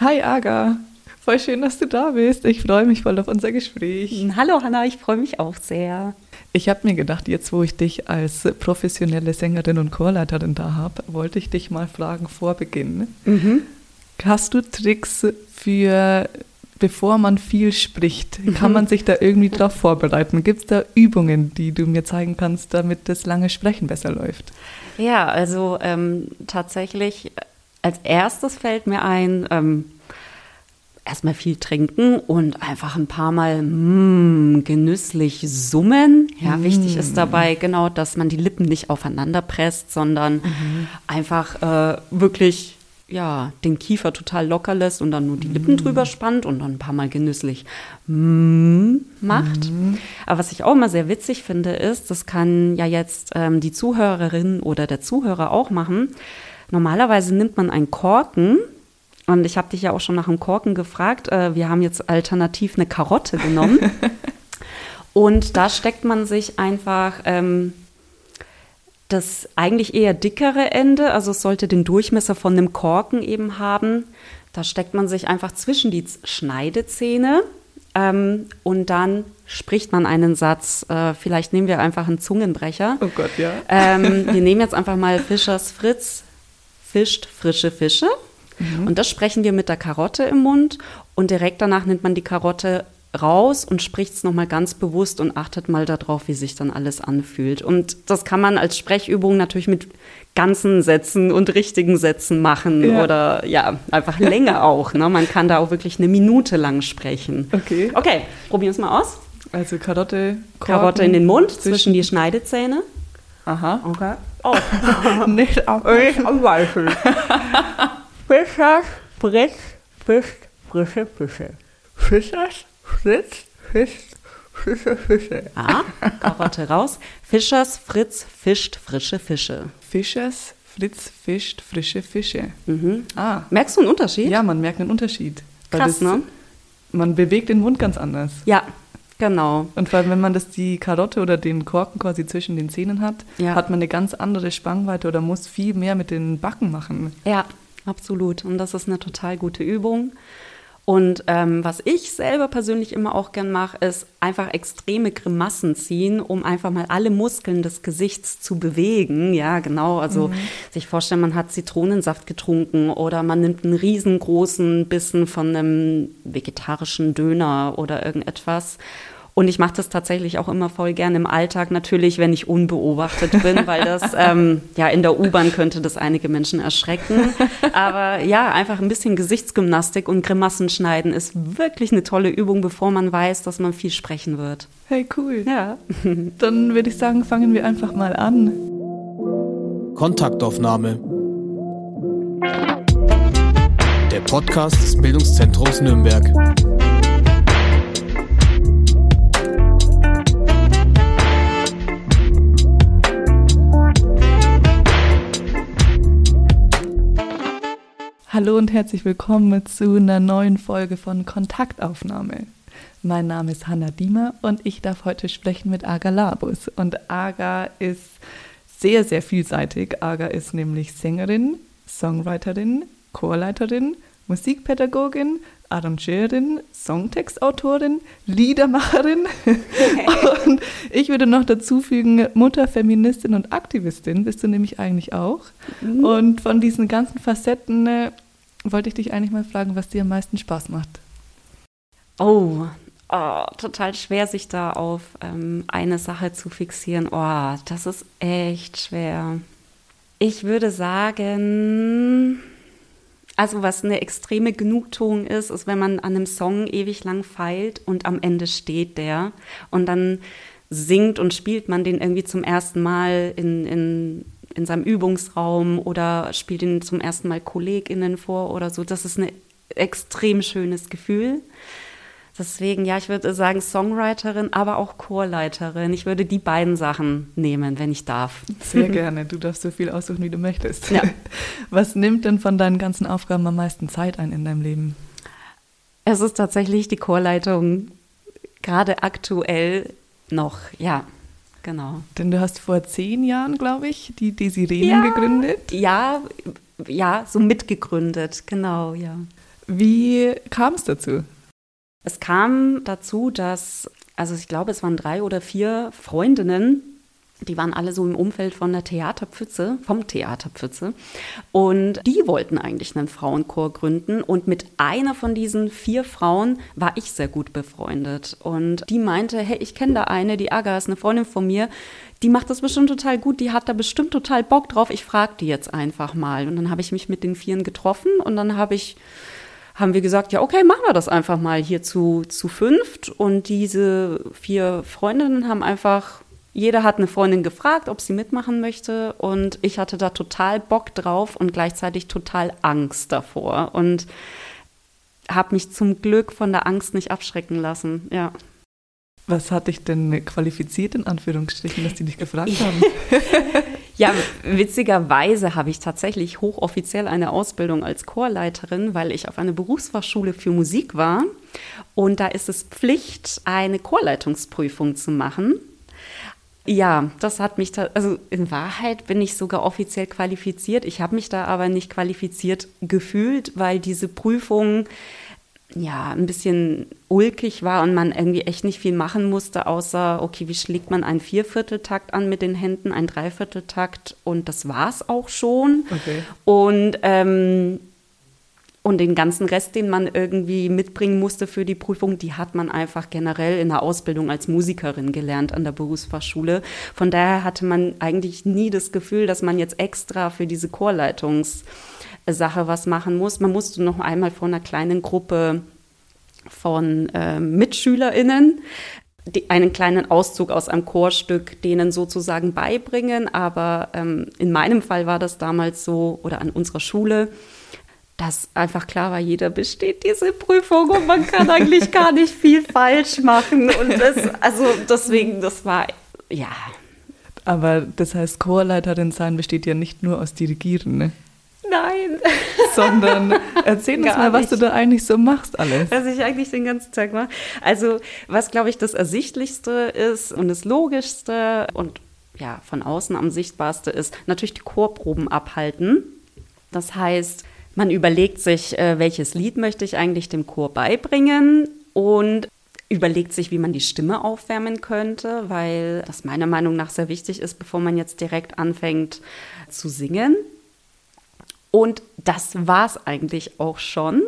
Hi Aga, voll schön, dass du da bist. Ich freue mich voll auf unser Gespräch. Hallo Hanna, ich freue mich auch sehr. Ich habe mir gedacht, jetzt wo ich dich als professionelle Sängerin und Chorleiterin da habe, wollte ich dich mal fragen vor Beginn. Mhm. Hast du Tricks für, bevor man viel spricht? Mhm. Kann man sich da irgendwie drauf vorbereiten? Gibt es da Übungen, die du mir zeigen kannst, damit das lange Sprechen besser läuft? Ja, also ähm, tatsächlich als erstes fällt mir ein, ähm, erstmal viel trinken und einfach ein paar Mal mm, genüsslich summen. Ja, mm. wichtig ist dabei genau, dass man die Lippen nicht aufeinander presst, sondern mhm. einfach äh, wirklich ja, den Kiefer total locker lässt und dann nur die Lippen mm. drüber spannt und dann ein paar Mal genüsslich mm macht. Mm. Aber was ich auch immer sehr witzig finde, ist, das kann ja jetzt ähm, die Zuhörerin oder der Zuhörer auch machen. Normalerweise nimmt man einen Korken und ich habe dich ja auch schon nach einem Korken gefragt. Äh, wir haben jetzt alternativ eine Karotte genommen. und da steckt man sich einfach ähm, das eigentlich eher dickere Ende, also es sollte den Durchmesser von einem Korken eben haben. Da steckt man sich einfach zwischen die Schneidezähne ähm, und dann spricht man einen Satz. Äh, vielleicht nehmen wir einfach einen Zungenbrecher. Oh Gott, ja. Ähm, wir nehmen jetzt einfach mal Fischers Fritz fischt frische Fische. Mhm. Und das sprechen wir mit der Karotte im Mund. Und direkt danach nimmt man die Karotte raus und spricht es nochmal ganz bewusst und achtet mal darauf, wie sich dann alles anfühlt. Und das kann man als Sprechübung natürlich mit ganzen Sätzen und richtigen Sätzen machen ja. oder ja, einfach länger auch. Ne? Man kann da auch wirklich eine Minute lang sprechen. Okay. Okay, probieren wir es mal aus. Also Karotte, Korken, Karotte in den Mund, zwischen, zwischen die Schneidezähne. Aha. Okay. Oh, nicht am, nicht Beispiel. Fischers, Fritz, Fisch, frische Fische. Fischers, Fritz, Fisch, frische Fische. Ah, Karotte raus. Fischers, Fritz, fischt frische Fische. Fischers, Fritz fischt frische Fische. Mhm. Ah. Merkst du einen Unterschied? Ja, man merkt einen Unterschied. Krass, das, ne? Man bewegt den Mund ganz anders. Ja, Genau. Und vor allem, wenn man das die Karotte oder den Korken quasi zwischen den Zähnen hat, ja. hat man eine ganz andere Spannweite oder muss viel mehr mit den Backen machen. Ja, absolut. Und das ist eine total gute Übung. Und ähm, was ich selber persönlich immer auch gern mache, ist einfach extreme Grimassen ziehen, um einfach mal alle Muskeln des Gesichts zu bewegen. Ja, genau. Also mhm. sich vorstellen, man hat Zitronensaft getrunken oder man nimmt einen riesengroßen Bissen von einem vegetarischen Döner oder irgendetwas und ich mache das tatsächlich auch immer voll gern im Alltag, natürlich, wenn ich unbeobachtet bin, weil das, ähm, ja, in der U-Bahn könnte das einige Menschen erschrecken. Aber ja, einfach ein bisschen Gesichtsgymnastik und Grimassen schneiden ist wirklich eine tolle Übung, bevor man weiß, dass man viel sprechen wird. Hey, cool. Ja. Dann würde ich sagen, fangen wir einfach mal an. Kontaktaufnahme. Der Podcast des Bildungszentrums Nürnberg. Hallo und herzlich willkommen zu einer neuen Folge von Kontaktaufnahme. Mein Name ist Hanna Diemer und ich darf heute sprechen mit Aga Labus. Und Aga ist sehr, sehr vielseitig. Aga ist nämlich Sängerin, Songwriterin, Chorleiterin, Musikpädagogin, Arrangeurin, Songtextautorin, Liedermacherin und ich würde noch dazu fügen, Mutter, Feministin und Aktivistin bist du nämlich eigentlich auch. Mhm. Und von diesen ganzen Facetten äh, wollte ich dich eigentlich mal fragen, was dir am meisten Spaß macht. Oh, oh total schwer, sich da auf ähm, eine Sache zu fixieren. Oh, das ist echt schwer. Ich würde sagen, also was eine extreme Genugtuung ist, ist, wenn man an einem Song ewig lang feilt und am Ende steht der und dann singt und spielt man den irgendwie zum ersten Mal in, in, in seinem Übungsraum oder spielt ihn zum ersten Mal KollegInnen vor oder so. Das ist ein extrem schönes Gefühl. Deswegen, ja, ich würde sagen Songwriterin, aber auch Chorleiterin. Ich würde die beiden Sachen nehmen, wenn ich darf. Sehr gerne. Du darfst so viel aussuchen, wie du möchtest. Ja. Was nimmt denn von deinen ganzen Aufgaben am meisten Zeit ein in deinem Leben? Es ist tatsächlich die Chorleitung, gerade aktuell noch, ja. Genau. Denn du hast vor zehn Jahren, glaube ich, die Desirenen ja, gegründet. Ja, ja, so mitgegründet, genau, ja. Wie kam es dazu? Es kam dazu, dass, also ich glaube, es waren drei oder vier Freundinnen, die waren alle so im Umfeld von der Theaterpfütze, vom Theaterpfütze. Und die wollten eigentlich einen Frauenchor gründen. Und mit einer von diesen vier Frauen war ich sehr gut befreundet. Und die meinte, hey, ich kenne da eine, die Aga ist eine Freundin von mir. Die macht das bestimmt total gut, die hat da bestimmt total Bock drauf. Ich frage die jetzt einfach mal. Und dann habe ich mich mit den Vieren getroffen und dann habe ich haben wir gesagt, ja, okay, machen wir das einfach mal hier zu, zu fünft. Und diese vier Freundinnen haben einfach jeder hat eine Freundin gefragt, ob sie mitmachen möchte und ich hatte da total Bock drauf und gleichzeitig total Angst davor und habe mich zum Glück von der Angst nicht abschrecken lassen. Ja. Was hat dich denn qualifiziert, in Anführungsstrichen, dass die dich gefragt haben? ja, witzigerweise habe ich tatsächlich hochoffiziell eine Ausbildung als Chorleiterin, weil ich auf einer Berufsfachschule für Musik war. Und da ist es Pflicht, eine Chorleitungsprüfung zu machen. Ja, das hat mich, also in Wahrheit bin ich sogar offiziell qualifiziert. Ich habe mich da aber nicht qualifiziert gefühlt, weil diese Prüfung ja ein bisschen ulkig war und man irgendwie echt nicht viel machen musste, außer, okay, wie schlägt man einen Viervierteltakt an mit den Händen, einen Dreivierteltakt und das war es auch schon. Okay. Und ähm, und den ganzen Rest, den man irgendwie mitbringen musste für die Prüfung, die hat man einfach generell in der Ausbildung als Musikerin gelernt an der Berufsfachschule. Von daher hatte man eigentlich nie das Gefühl, dass man jetzt extra für diese Chorleitungssache was machen muss. Man musste noch einmal vor einer kleinen Gruppe von äh, MitschülerInnen die, einen kleinen Auszug aus einem Chorstück denen sozusagen beibringen. Aber ähm, in meinem Fall war das damals so, oder an unserer Schule, dass einfach klar war, jeder besteht diese Prüfung und man kann eigentlich gar nicht viel falsch machen. Und das, also deswegen, das war, ja. Aber das heißt, Chorleiterin sein besteht ja nicht nur aus Dirigieren, ne? Nein. Sondern erzähl uns mal, was du da eigentlich so machst alles. Was ich eigentlich den ganzen Tag mache. Also, was glaube ich das Ersichtlichste ist und das Logischste und ja, von außen am sichtbarste ist, natürlich die Chorproben abhalten. Das heißt, man überlegt sich, äh, welches Lied möchte ich eigentlich dem Chor beibringen und überlegt sich, wie man die Stimme aufwärmen könnte, weil das meiner Meinung nach sehr wichtig ist, bevor man jetzt direkt anfängt zu singen. Und das war es eigentlich auch schon.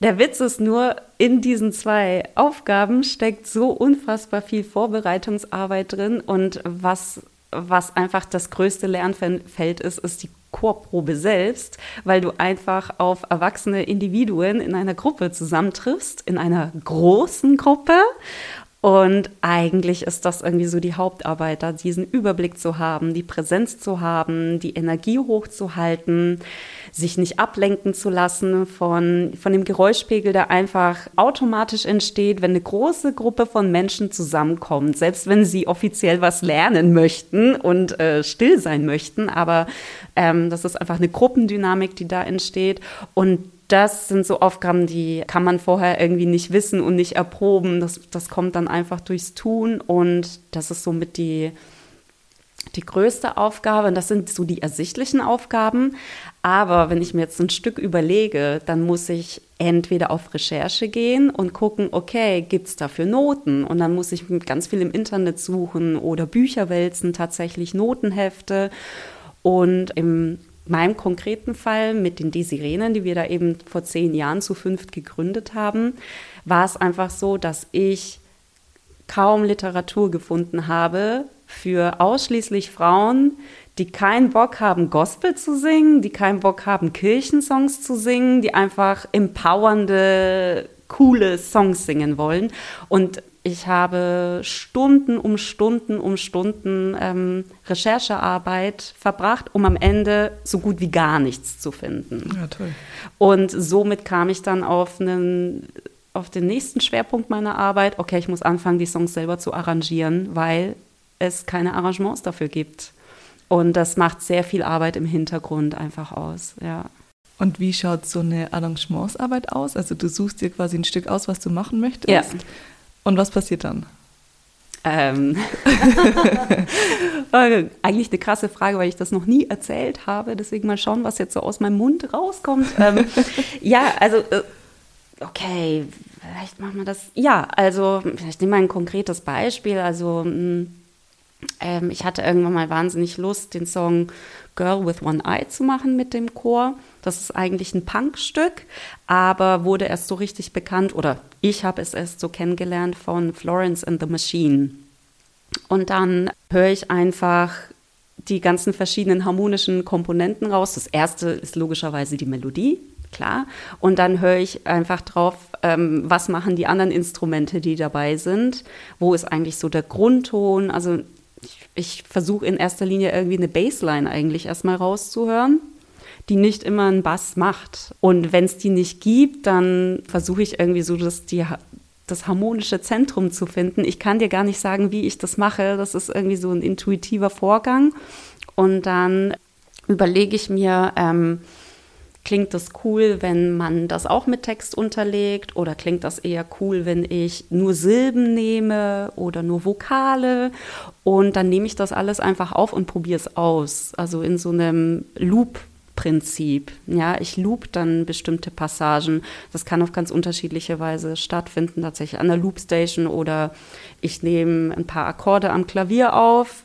Der Witz ist nur, in diesen zwei Aufgaben steckt so unfassbar viel Vorbereitungsarbeit drin und was was einfach das größte Lernfeld ist, ist die Chorprobe selbst, weil du einfach auf erwachsene Individuen in einer Gruppe zusammentriffst, in einer großen Gruppe. Und eigentlich ist das irgendwie so die Hauptarbeit, da diesen Überblick zu haben, die Präsenz zu haben, die Energie hochzuhalten sich nicht ablenken zu lassen von, von dem Geräuschpegel, der einfach automatisch entsteht, wenn eine große Gruppe von Menschen zusammenkommt, selbst wenn sie offiziell was lernen möchten und äh, still sein möchten. Aber ähm, das ist einfach eine Gruppendynamik, die da entsteht. Und das sind so Aufgaben, die kann man vorher irgendwie nicht wissen und nicht erproben. Das, das kommt dann einfach durchs Tun und das ist somit die, die größte Aufgabe. Und das sind so die ersichtlichen Aufgaben. Aber wenn ich mir jetzt ein Stück überlege, dann muss ich entweder auf Recherche gehen und gucken, okay, gibt es dafür Noten? Und dann muss ich ganz viel im Internet suchen oder Bücher wälzen, tatsächlich Notenhefte. Und in meinem konkreten Fall mit den Desirenen, die wir da eben vor zehn Jahren zu fünft gegründet haben, war es einfach so, dass ich kaum Literatur gefunden habe für ausschließlich Frauen, die keinen Bock haben, Gospel zu singen, die keinen Bock haben, Kirchensongs zu singen, die einfach empowernde, coole Songs singen wollen. Und ich habe Stunden um Stunden um Stunden ähm, Recherchearbeit verbracht, um am Ende so gut wie gar nichts zu finden. Ja, toll. Und somit kam ich dann auf einen auf den nächsten Schwerpunkt meiner Arbeit. Okay, ich muss anfangen, die Songs selber zu arrangieren, weil es keine Arrangements dafür gibt. Und das macht sehr viel Arbeit im Hintergrund einfach aus, ja. Und wie schaut so eine Arrangementsarbeit aus? Also du suchst dir quasi ein Stück aus, was du machen möchtest. Ja. Und was passiert dann? Ähm, eigentlich eine krasse Frage, weil ich das noch nie erzählt habe. Deswegen mal schauen, was jetzt so aus meinem Mund rauskommt. Ähm, ja, also, äh, okay, vielleicht machen wir das. Ja, also, vielleicht nehmen wir ein konkretes Beispiel. Also, mm, ähm, ich hatte irgendwann mal wahnsinnig Lust, den Song Girl with One Eye zu machen mit dem Chor. Das ist eigentlich ein Punkstück, aber wurde erst so richtig bekannt oder ich habe es erst so kennengelernt von Florence and the Machine. Und dann höre ich einfach die ganzen verschiedenen harmonischen Komponenten raus. Das erste ist logischerweise die Melodie, klar. Und dann höre ich einfach drauf, ähm, was machen die anderen Instrumente, die dabei sind. Wo ist eigentlich so der Grundton? Also ich, ich versuche in erster Linie irgendwie eine Bassline eigentlich erstmal rauszuhören, die nicht immer einen Bass macht. Und wenn es die nicht gibt, dann versuche ich irgendwie so, dass die das harmonische Zentrum zu finden. Ich kann dir gar nicht sagen, wie ich das mache. Das ist irgendwie so ein intuitiver Vorgang. Und dann überlege ich mir, ähm, Klingt das cool, wenn man das auch mit Text unterlegt? Oder klingt das eher cool, wenn ich nur Silben nehme oder nur Vokale? Und dann nehme ich das alles einfach auf und probiere es aus. Also in so einem Loop Prinzip. Ja, ich loop dann bestimmte Passagen. Das kann auf ganz unterschiedliche Weise stattfinden, tatsächlich an der Loopstation oder ich nehme ein paar Akkorde am Klavier auf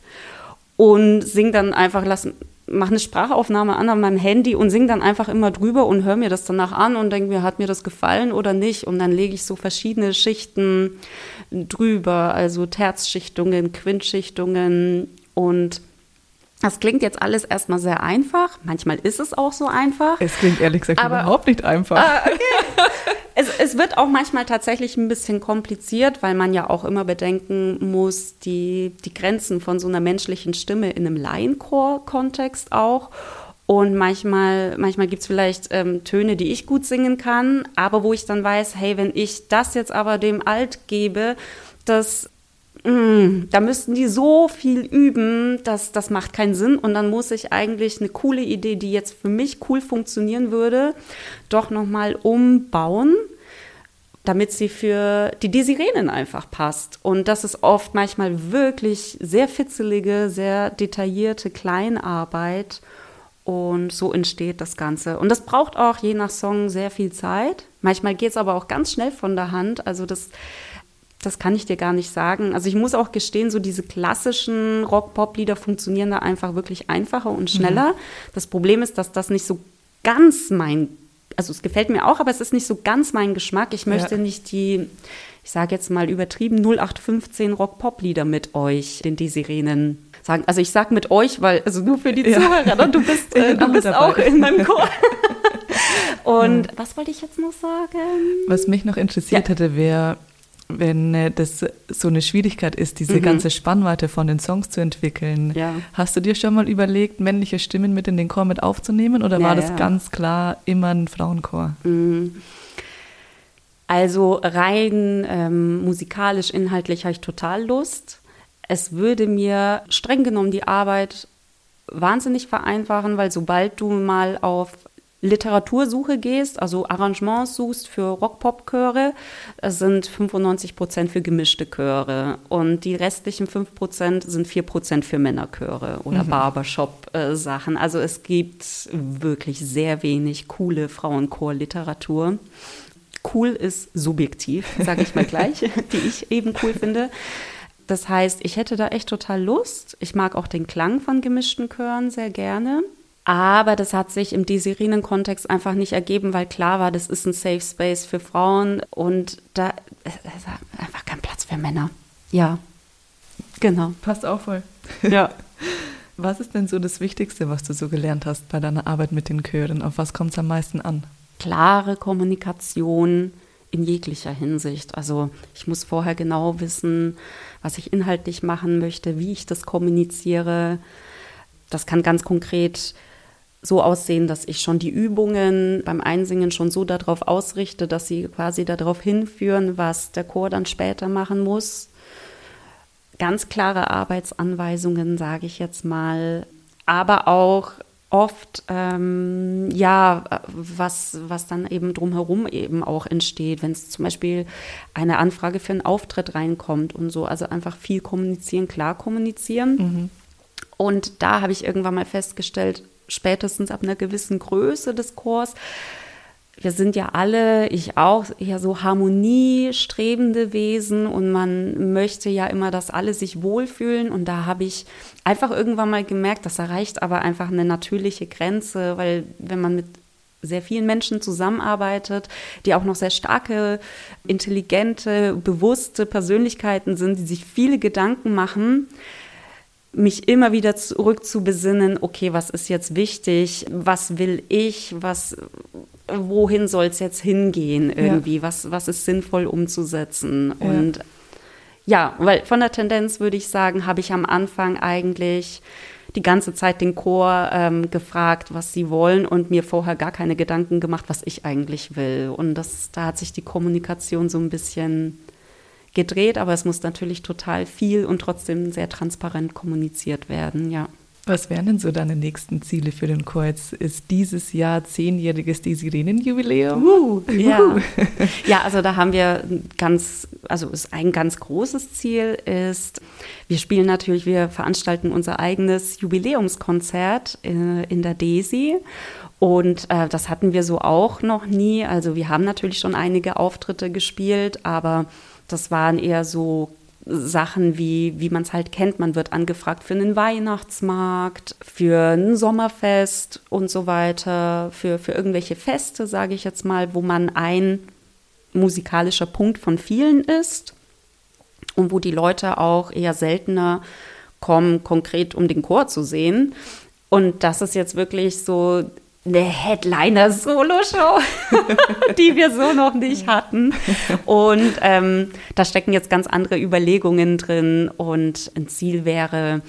und singe dann einfach, lass, mache eine Sprachaufnahme an an meinem Handy und singe dann einfach immer drüber und höre mir das danach an und denke mir, hat mir das gefallen oder nicht? Und dann lege ich so verschiedene Schichten drüber, also Terzschichtungen, Quintschichtungen und das klingt jetzt alles erstmal sehr einfach. Manchmal ist es auch so einfach. Es klingt ehrlich gesagt aber, überhaupt nicht einfach. Ah, okay. es, es, wird auch manchmal tatsächlich ein bisschen kompliziert, weil man ja auch immer bedenken muss, die, die Grenzen von so einer menschlichen Stimme in einem Laienchor-Kontext auch. Und manchmal, manchmal gibt es vielleicht ähm, Töne, die ich gut singen kann, aber wo ich dann weiß, hey, wenn ich das jetzt aber dem Alt gebe, das Mm, da müssten die so viel üben, dass das macht keinen Sinn. Und dann muss ich eigentlich eine coole Idee, die jetzt für mich cool funktionieren würde, doch nochmal umbauen, damit sie für die Desirenen einfach passt. Und das ist oft manchmal wirklich sehr fitzelige, sehr detaillierte Kleinarbeit. Und so entsteht das Ganze. Und das braucht auch je nach Song sehr viel Zeit. Manchmal geht es aber auch ganz schnell von der Hand. Also das das kann ich dir gar nicht sagen. Also ich muss auch gestehen, so diese klassischen Rock-Pop-Lieder funktionieren da einfach wirklich einfacher und schneller. Mhm. Das Problem ist, dass das nicht so ganz mein, also es gefällt mir auch, aber es ist nicht so ganz mein Geschmack. Ich möchte ja. nicht die, ich sage jetzt mal übertrieben, 0815 Rock-Pop-Lieder mit euch, den Desirenen sagen. Also ich sage mit euch, weil, also nur für die ja. Zuhörer, ne? du bist, äh, du bist auch in meinem Chor. Und was wollte ich jetzt noch sagen? Was mich noch interessiert ja. hätte, wäre, wenn äh, das so eine Schwierigkeit ist, diese mhm. ganze Spannweite von den Songs zu entwickeln. Ja. Hast du dir schon mal überlegt, männliche Stimmen mit in den Chor mit aufzunehmen oder ja, war das ja. ganz klar immer ein Frauenchor? Mhm. Also rein ähm, musikalisch, inhaltlich habe ich total Lust. Es würde mir streng genommen die Arbeit wahnsinnig vereinfachen, weil sobald du mal auf Literatursuche gehst, also Arrangements suchst für Rock-Pop-Chöre, sind 95 Prozent für gemischte Chöre und die restlichen 5 Prozent sind 4 Prozent für Männerchöre oder mhm. Barbershop-Sachen. Also es gibt wirklich sehr wenig coole Frauenchor-Literatur. Cool ist subjektiv, sage ich mal gleich, die ich eben cool finde. Das heißt, ich hätte da echt total Lust. Ich mag auch den Klang von gemischten Chören sehr gerne. Aber das hat sich im Desirinen-Kontext einfach nicht ergeben, weil klar war, das ist ein Safe Space für Frauen und da ist einfach kein Platz für Männer. Ja, genau. Passt auch voll. Ja. Was ist denn so das Wichtigste, was du so gelernt hast bei deiner Arbeit mit den Chören? Auf was kommt es am meisten an? Klare Kommunikation in jeglicher Hinsicht. Also ich muss vorher genau wissen, was ich inhaltlich machen möchte, wie ich das kommuniziere. Das kann ganz konkret so aussehen, dass ich schon die Übungen beim Einsingen schon so darauf ausrichte, dass sie quasi darauf hinführen, was der Chor dann später machen muss. Ganz klare Arbeitsanweisungen, sage ich jetzt mal, aber auch oft ähm, ja was was dann eben drumherum eben auch entsteht, wenn es zum Beispiel eine Anfrage für einen Auftritt reinkommt und so, also einfach viel kommunizieren, klar kommunizieren. Mhm. Und da habe ich irgendwann mal festgestellt, spätestens ab einer gewissen Größe des Chors, wir sind ja alle, ich auch, ja so harmoniestrebende Wesen und man möchte ja immer, dass alle sich wohlfühlen. Und da habe ich einfach irgendwann mal gemerkt, das erreicht aber einfach eine natürliche Grenze, weil wenn man mit sehr vielen Menschen zusammenarbeitet, die auch noch sehr starke, intelligente, bewusste Persönlichkeiten sind, die sich viele Gedanken machen, mich immer wieder zurück zu besinnen, okay, was ist jetzt wichtig, was will ich, was, wohin soll es jetzt hingehen irgendwie, ja. was, was ist sinnvoll umzusetzen. Ja. Und ja, weil von der Tendenz würde ich sagen, habe ich am Anfang eigentlich die ganze Zeit den Chor ähm, gefragt, was sie wollen und mir vorher gar keine Gedanken gemacht, was ich eigentlich will. Und das, da hat sich die Kommunikation so ein bisschen gedreht, aber es muss natürlich total viel und trotzdem sehr transparent kommuniziert werden, ja. Was wären denn so deine nächsten Ziele für den Chor? Jetzt ist dieses Jahr zehnjähriges Desirenenjubiläum. Uh, ja. ja, also da haben wir ganz, also ist ein ganz großes Ziel ist, wir spielen natürlich, wir veranstalten unser eigenes Jubiläumskonzert in, äh, in der Desi. Und äh, das hatten wir so auch noch nie. Also wir haben natürlich schon einige Auftritte gespielt, aber das waren eher so Sachen wie, wie man es halt kennt. Man wird angefragt für einen Weihnachtsmarkt, für ein Sommerfest und so weiter, für, für irgendwelche Feste, sage ich jetzt mal, wo man ein musikalischer Punkt von vielen ist und wo die Leute auch eher seltener kommen, konkret um den Chor zu sehen. Und das ist jetzt wirklich so eine Headliner-Solo-Show, die wir so noch nicht hatten. Und ähm, da stecken jetzt ganz andere Überlegungen drin. Und ein Ziel wäre,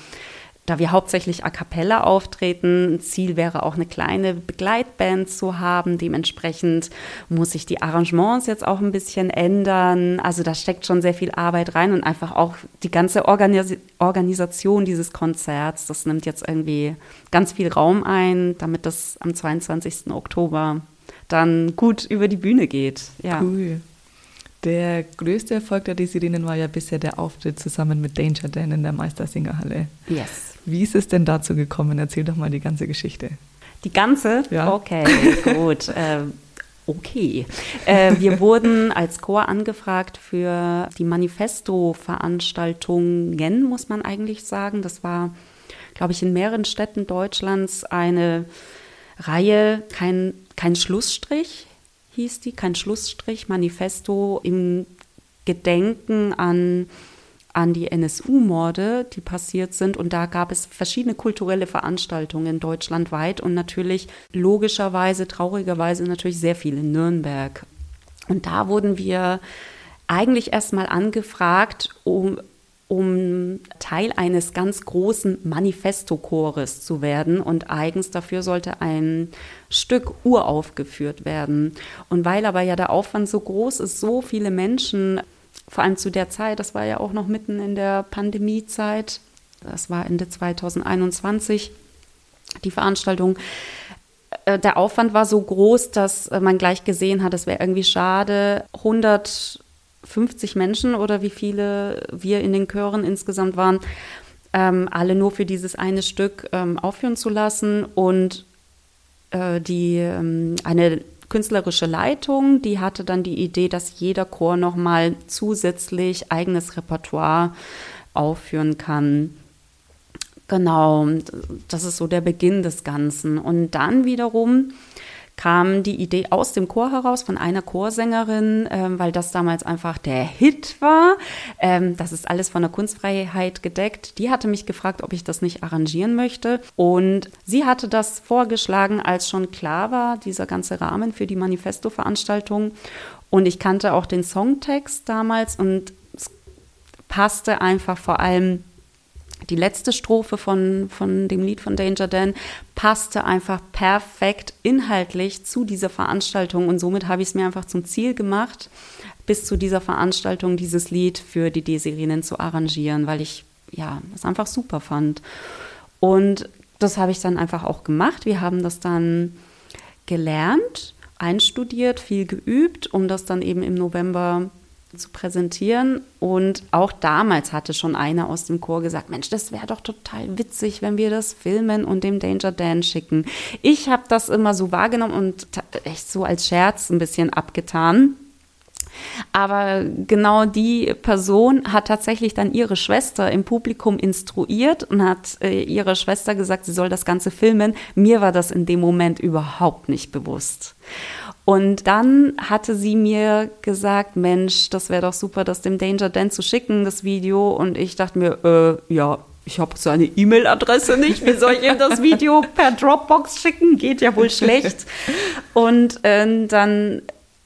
da wir hauptsächlich a cappella auftreten, ein Ziel wäre auch eine kleine Begleitband zu haben. Dementsprechend muss sich die Arrangements jetzt auch ein bisschen ändern. Also da steckt schon sehr viel Arbeit rein und einfach auch die ganze Organis Organisation dieses Konzerts, das nimmt jetzt irgendwie ganz viel Raum ein, damit das am 22. Oktober dann gut über die Bühne geht. Ja. Cool. Der größte Erfolg der Desidinen war ja bisher der Auftritt zusammen mit Danger Dan in der Meistersingerhalle. Yes. Wie ist es denn dazu gekommen? Erzähl doch mal die ganze Geschichte. Die ganze? Ja. Okay, gut. äh, okay. Äh, wir wurden als Chor angefragt für die Manifesto-Veranstaltungen, muss man eigentlich sagen. Das war, glaube ich, in mehreren Städten Deutschlands eine Reihe, kein, kein Schlussstrich hieß die, kein Schlussstrich, Manifesto im Gedenken an an die NSU-Morde, die passiert sind. Und da gab es verschiedene kulturelle Veranstaltungen deutschlandweit und natürlich logischerweise, traurigerweise natürlich sehr viel in Nürnberg. Und da wurden wir eigentlich erstmal angefragt, um, um Teil eines ganz großen Manifesto-Chores zu werden. Und eigens dafür sollte ein Stück uraufgeführt werden. Und weil aber ja der Aufwand so groß ist, so viele Menschen vor allem zu der Zeit, das war ja auch noch mitten in der Pandemiezeit, das war Ende 2021, die Veranstaltung. Äh, der Aufwand war so groß, dass äh, man gleich gesehen hat, es wäre irgendwie schade, 150 Menschen oder wie viele wir in den Chören insgesamt waren, ähm, alle nur für dieses eine Stück ähm, aufführen zu lassen und äh, die ähm, eine künstlerische Leitung, die hatte dann die Idee, dass jeder Chor nochmal zusätzlich eigenes Repertoire aufführen kann. Genau, das ist so der Beginn des Ganzen. Und dann wiederum kam die Idee aus dem Chor heraus von einer Chorsängerin, ähm, weil das damals einfach der Hit war. Ähm, das ist alles von der Kunstfreiheit gedeckt. Die hatte mich gefragt, ob ich das nicht arrangieren möchte. Und sie hatte das vorgeschlagen, als schon klar war, dieser ganze Rahmen für die Manifesto-Veranstaltung. Und ich kannte auch den Songtext damals und es passte einfach vor allem die letzte Strophe von, von dem Lied von Danger Dan passte einfach perfekt inhaltlich zu dieser Veranstaltung und somit habe ich es mir einfach zum Ziel gemacht, bis zu dieser Veranstaltung dieses Lied für die Desirinnen zu arrangieren, weil ich ja das einfach super fand. Und das habe ich dann einfach auch gemacht. Wir haben das dann gelernt, einstudiert, viel geübt, um das dann eben im November zu präsentieren. Und auch damals hatte schon einer aus dem Chor gesagt, Mensch, das wäre doch total witzig, wenn wir das filmen und dem Danger Dan schicken. Ich habe das immer so wahrgenommen und echt so als Scherz ein bisschen abgetan. Aber genau die Person hat tatsächlich dann ihre Schwester im Publikum instruiert und hat äh, ihrer Schwester gesagt, sie soll das Ganze filmen. Mir war das in dem Moment überhaupt nicht bewusst. Und dann hatte sie mir gesagt, Mensch, das wäre doch super, das dem Danger Dan zu schicken, das Video. Und ich dachte mir, äh, ja, ich habe seine E-Mail-Adresse nicht. Wie soll ich ihm das Video per Dropbox schicken? Geht ja wohl schlecht. Und äh, dann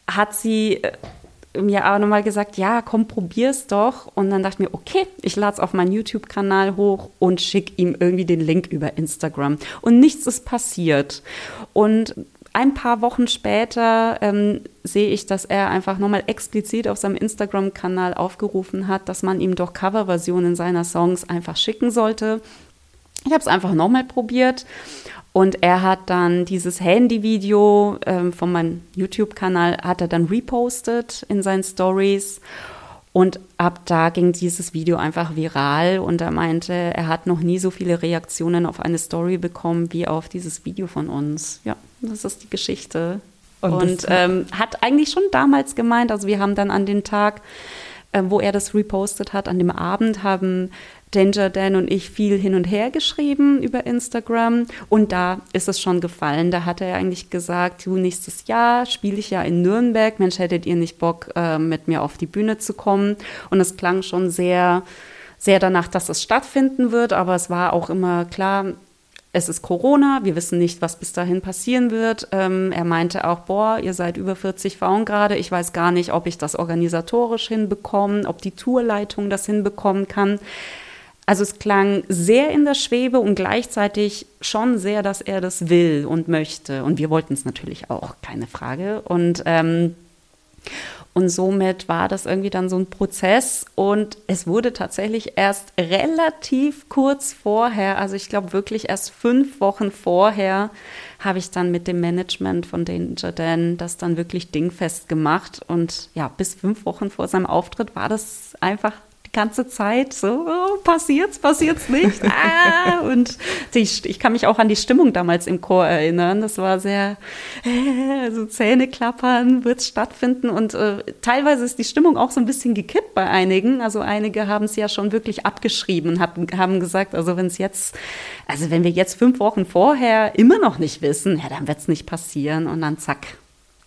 hat sie äh, mir aber nochmal gesagt, ja, komm, probier's doch. Und dann dachte ich mir, okay, ich lade es auf meinen YouTube-Kanal hoch und schicke ihm irgendwie den Link über Instagram. Und nichts ist passiert. Und ein paar Wochen später ähm, sehe ich, dass er einfach nochmal explizit auf seinem Instagram-Kanal aufgerufen hat, dass man ihm doch Coverversionen seiner Songs einfach schicken sollte. Ich habe es einfach nochmal probiert und er hat dann dieses Handy-Video ähm, von meinem YouTube-Kanal hat er dann repostet in seinen Stories. Und ab da ging dieses Video einfach viral und er meinte, er hat noch nie so viele Reaktionen auf eine Story bekommen wie auf dieses Video von uns. Ja, das ist die Geschichte. Und, und ähm, hat eigentlich schon damals gemeint, also wir haben dann an den Tag, äh, wo er das repostet hat, an dem Abend haben Danger Dan und ich viel hin und her geschrieben über Instagram und da ist es schon gefallen. Da hat er eigentlich gesagt, du, nächstes Jahr spiele ich ja in Nürnberg. Mensch, hättet ihr nicht Bock, äh, mit mir auf die Bühne zu kommen? Und es klang schon sehr, sehr danach, dass es stattfinden wird, aber es war auch immer klar, es ist Corona, wir wissen nicht, was bis dahin passieren wird. Ähm, er meinte auch, boah, ihr seid über 40 Frauen gerade, ich weiß gar nicht, ob ich das organisatorisch hinbekomme, ob die Tourleitung das hinbekommen kann. Also es klang sehr in der Schwebe und gleichzeitig schon sehr, dass er das will und möchte. Und wir wollten es natürlich auch, keine Frage. Und, ähm, und somit war das irgendwie dann so ein Prozess. Und es wurde tatsächlich erst relativ kurz vorher, also ich glaube wirklich erst fünf Wochen vorher, habe ich dann mit dem Management von Danger Dan das dann wirklich dingfest gemacht. Und ja, bis fünf Wochen vor seinem Auftritt war das einfach ganze Zeit so, oh, passiert's, passiert's nicht. Ah, und die, ich kann mich auch an die Stimmung damals im Chor erinnern. Das war sehr, äh, so Zähne klappern, wird's stattfinden. Und äh, teilweise ist die Stimmung auch so ein bisschen gekippt bei einigen. Also einige haben es ja schon wirklich abgeschrieben und haben, haben gesagt, also wenn es jetzt, also wenn wir jetzt fünf Wochen vorher immer noch nicht wissen, ja, dann wird's nicht passieren. Und dann zack,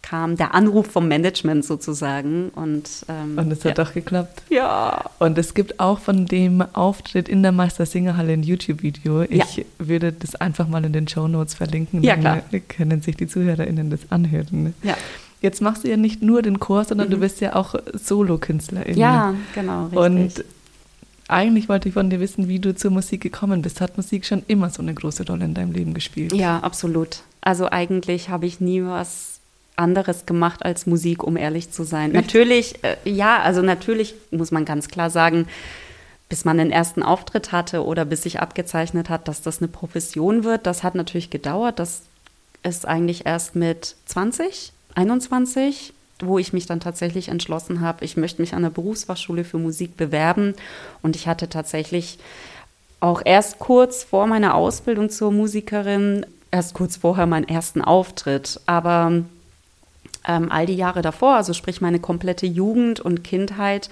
kam der Anruf vom Management sozusagen. Und, ähm, und es hat ja. doch geklappt. Ja. Und es gibt auch von dem Auftritt in der Meistersingerhalle ein YouTube-Video. Ich ja. würde das einfach mal in den Show Notes verlinken. Ja, klar. Dann können sich die ZuhörerInnen das anhören. Ja. Jetzt machst du ja nicht nur den Chor, sondern mhm. du bist ja auch Solo-Künstlerin. Ja, genau. Richtig. Und eigentlich wollte ich von dir wissen, wie du zur Musik gekommen bist. Hat Musik schon immer so eine große Rolle in deinem Leben gespielt? Ja, absolut. Also eigentlich habe ich nie was anderes gemacht als Musik, um ehrlich zu sein. Echt? Natürlich, äh, ja, also natürlich muss man ganz klar sagen, bis man den ersten Auftritt hatte oder bis sich abgezeichnet hat, dass das eine Profession wird, das hat natürlich gedauert. Das ist eigentlich erst mit 20, 21, wo ich mich dann tatsächlich entschlossen habe, ich möchte mich an der Berufsfachschule für Musik bewerben. Und ich hatte tatsächlich auch erst kurz vor meiner Ausbildung zur Musikerin, erst kurz vorher meinen ersten Auftritt. Aber ähm, all die Jahre davor, also sprich meine komplette Jugend und Kindheit,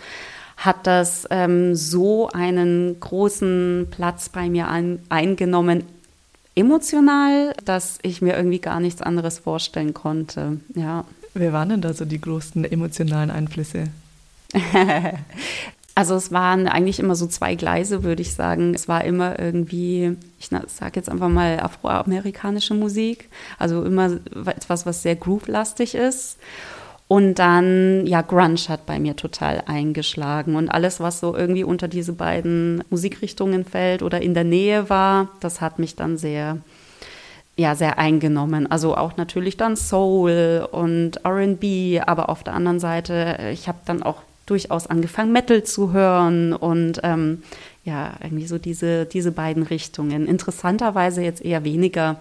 hat das ähm, so einen großen Platz bei mir an, eingenommen, emotional, dass ich mir irgendwie gar nichts anderes vorstellen konnte. Ja. Wer waren denn da so die größten emotionalen Einflüsse? Also es waren eigentlich immer so zwei Gleise, würde ich sagen. Es war immer irgendwie, ich sage jetzt einfach mal afroamerikanische Musik, also immer etwas, was sehr groove-lastig ist. Und dann, ja, Grunge hat bei mir total eingeschlagen. Und alles, was so irgendwie unter diese beiden Musikrichtungen fällt oder in der Nähe war, das hat mich dann sehr, ja, sehr eingenommen. Also auch natürlich dann Soul und RB, aber auf der anderen Seite, ich habe dann auch durchaus angefangen, Metal zu hören und ähm, ja, irgendwie so diese, diese beiden Richtungen. Interessanterweise jetzt eher weniger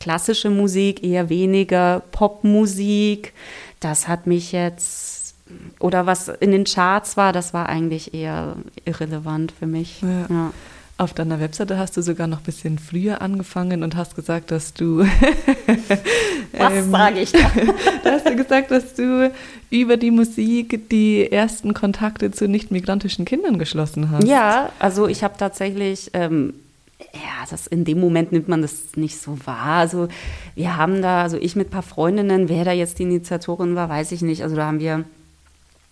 klassische Musik, eher weniger Popmusik. Das hat mich jetzt, oder was in den Charts war, das war eigentlich eher irrelevant für mich. Ja. ja. Auf deiner Webseite hast du sogar noch ein bisschen früher angefangen und hast gesagt, dass du. Was ähm, sage ich da? da hast du gesagt, dass du über die Musik die ersten Kontakte zu nicht-migrantischen Kindern geschlossen hast. Ja, also ich habe tatsächlich. Ähm, ja, das in dem Moment nimmt man das nicht so wahr. Also wir haben da, also ich mit ein paar Freundinnen, wer da jetzt die Initiatorin war, weiß ich nicht. Also da haben wir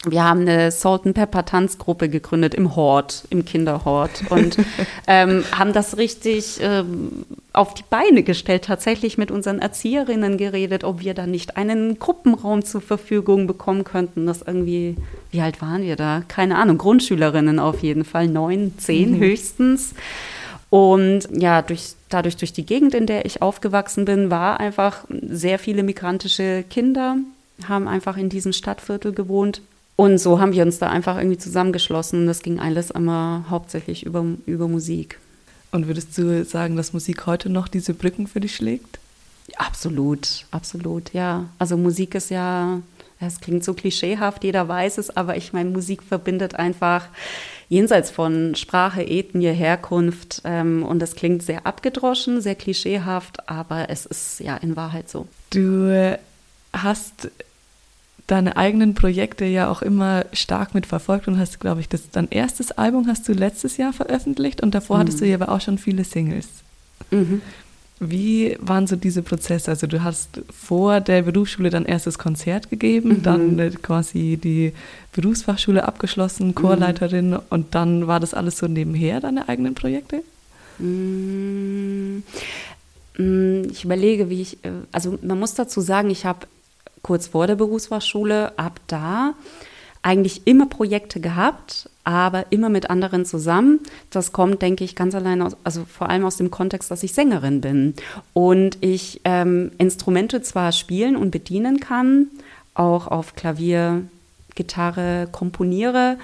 wir haben eine Salt and Pepper Tanzgruppe gegründet im Hort, im Kinderhort und ähm, haben das richtig ähm, auf die Beine gestellt, tatsächlich mit unseren Erzieherinnen geredet, ob wir da nicht einen Gruppenraum zur Verfügung bekommen könnten. Das irgendwie, wie alt waren wir da? Keine Ahnung, Grundschülerinnen auf jeden Fall, neun, zehn mhm. höchstens. Und ja, durch, dadurch durch die Gegend, in der ich aufgewachsen bin, war einfach sehr viele migrantische Kinder, haben einfach in diesem Stadtviertel gewohnt und so haben wir uns da einfach irgendwie zusammengeschlossen. Das ging alles immer hauptsächlich über, über Musik. Und würdest du sagen, dass Musik heute noch diese Brücken für dich schlägt? Absolut, absolut, ja. Also Musik ist ja, es klingt so klischeehaft, jeder weiß es, aber ich meine, Musik verbindet einfach jenseits von Sprache, Ethnie, Herkunft. Ähm, und das klingt sehr abgedroschen, sehr klischeehaft, aber es ist ja in Wahrheit so. Du hast deine eigenen Projekte ja auch immer stark mitverfolgt und hast, glaube ich, das, dein erstes Album hast du letztes Jahr veröffentlicht und davor mhm. hattest du ja aber auch schon viele Singles. Mhm. Wie waren so diese Prozesse? Also du hast vor der Berufsschule dein erstes Konzert gegeben, mhm. dann äh, quasi die Berufsfachschule abgeschlossen, Chorleiterin mhm. und dann war das alles so nebenher, deine eigenen Projekte? Mhm. Mm, ich überlege, wie ich, äh, also man muss dazu sagen, ich habe kurz vor der Berufsfachschule, ab da eigentlich immer Projekte gehabt, aber immer mit anderen zusammen. Das kommt, denke ich, ganz allein aus, also vor allem aus dem Kontext, dass ich Sängerin bin und ich ähm, Instrumente zwar spielen und bedienen kann, auch auf Klavier, Gitarre komponiere,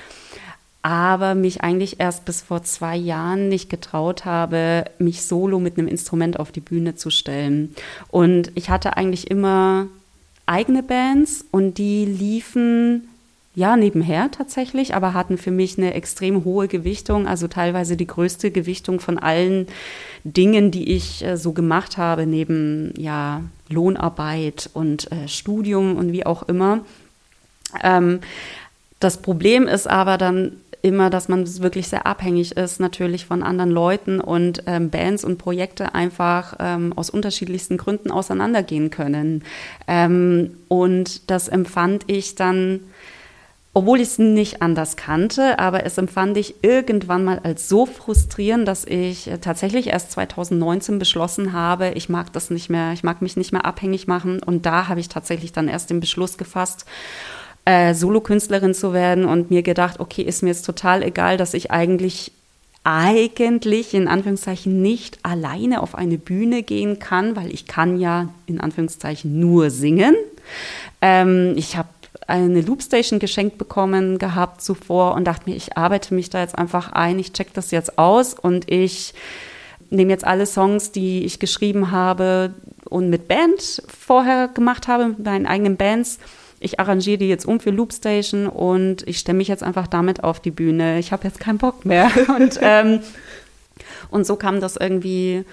aber mich eigentlich erst bis vor zwei Jahren nicht getraut habe, mich solo mit einem Instrument auf die Bühne zu stellen. Und ich hatte eigentlich immer eigene Bands und die liefen ja nebenher tatsächlich, aber hatten für mich eine extrem hohe Gewichtung, also teilweise die größte Gewichtung von allen Dingen, die ich äh, so gemacht habe, neben ja Lohnarbeit und äh, Studium und wie auch immer. Ähm, das Problem ist aber dann immer, dass man wirklich sehr abhängig ist, natürlich von anderen Leuten und ähm, Bands und Projekte einfach ähm, aus unterschiedlichsten Gründen auseinandergehen können. Ähm, und das empfand ich dann, obwohl ich es nicht anders kannte, aber es empfand ich irgendwann mal als so frustrierend, dass ich tatsächlich erst 2019 beschlossen habe, ich mag das nicht mehr, ich mag mich nicht mehr abhängig machen. Und da habe ich tatsächlich dann erst den Beschluss gefasst äh, Solokünstlerin zu werden und mir gedacht, okay, ist mir jetzt total egal, dass ich eigentlich eigentlich in Anführungszeichen nicht alleine auf eine Bühne gehen kann, weil ich kann ja in Anführungszeichen nur singen. Ähm, ich habe eine Loopstation geschenkt bekommen gehabt zuvor und dachte mir, ich arbeite mich da jetzt einfach ein, ich check das jetzt aus und ich nehme jetzt alle Songs, die ich geschrieben habe und mit Band vorher gemacht habe, mit meinen eigenen Bands ich arrangiere die jetzt um für Loopstation und ich stelle mich jetzt einfach damit auf die Bühne. Ich habe jetzt keinen Bock mehr. Und, ähm, und so kam das irgendwie,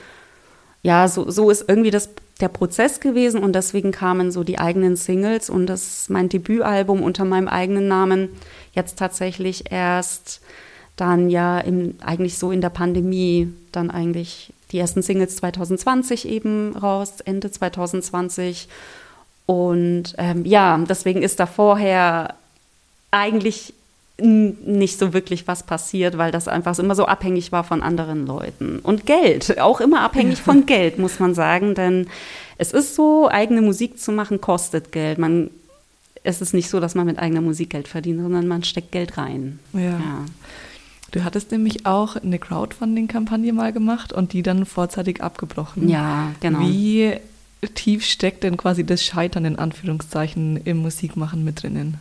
ja, so, so ist irgendwie das, der Prozess gewesen und deswegen kamen so die eigenen Singles und das mein Debütalbum unter meinem eigenen Namen jetzt tatsächlich erst dann ja im, eigentlich so in der Pandemie dann eigentlich die ersten Singles 2020 eben raus, Ende 2020 und ähm, ja, deswegen ist da vorher eigentlich nicht so wirklich was passiert, weil das einfach immer so abhängig war von anderen Leuten. Und Geld, auch immer abhängig von Geld, muss man sagen, denn es ist so, eigene Musik zu machen kostet Geld. Man, es ist nicht so, dass man mit eigener Musik Geld verdient, sondern man steckt Geld rein. Ja. ja. Du hattest nämlich auch eine Crowdfunding-Kampagne mal gemacht und die dann vorzeitig abgebrochen. Ja, genau. Wie tief steckt denn quasi das Scheitern in Anführungszeichen im Musikmachen mit drinnen?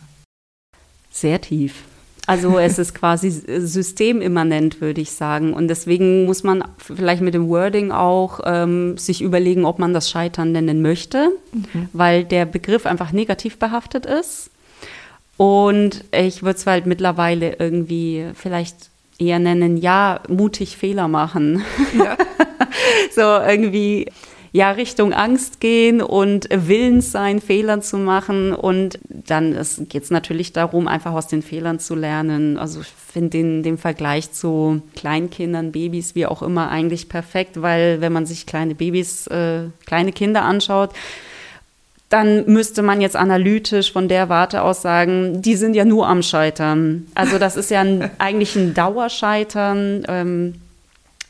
Sehr tief. Also es ist quasi systemimmanent, würde ich sagen. Und deswegen muss man vielleicht mit dem Wording auch ähm, sich überlegen, ob man das Scheitern nennen möchte, mhm. weil der Begriff einfach negativ behaftet ist. Und ich würde es halt mittlerweile irgendwie vielleicht eher nennen, ja, mutig Fehler machen. Ja. so irgendwie ja Richtung Angst gehen und willens sein, Fehler zu machen. Und dann geht es natürlich darum, einfach aus den Fehlern zu lernen. Also ich finde den, den Vergleich zu Kleinkindern, Babys, wie auch immer, eigentlich perfekt, weil wenn man sich kleine Babys, äh, kleine Kinder anschaut, dann müsste man jetzt analytisch von der Warte aus sagen, die sind ja nur am Scheitern. Also das ist ja ein, eigentlich ein Dauerscheitern. Ähm,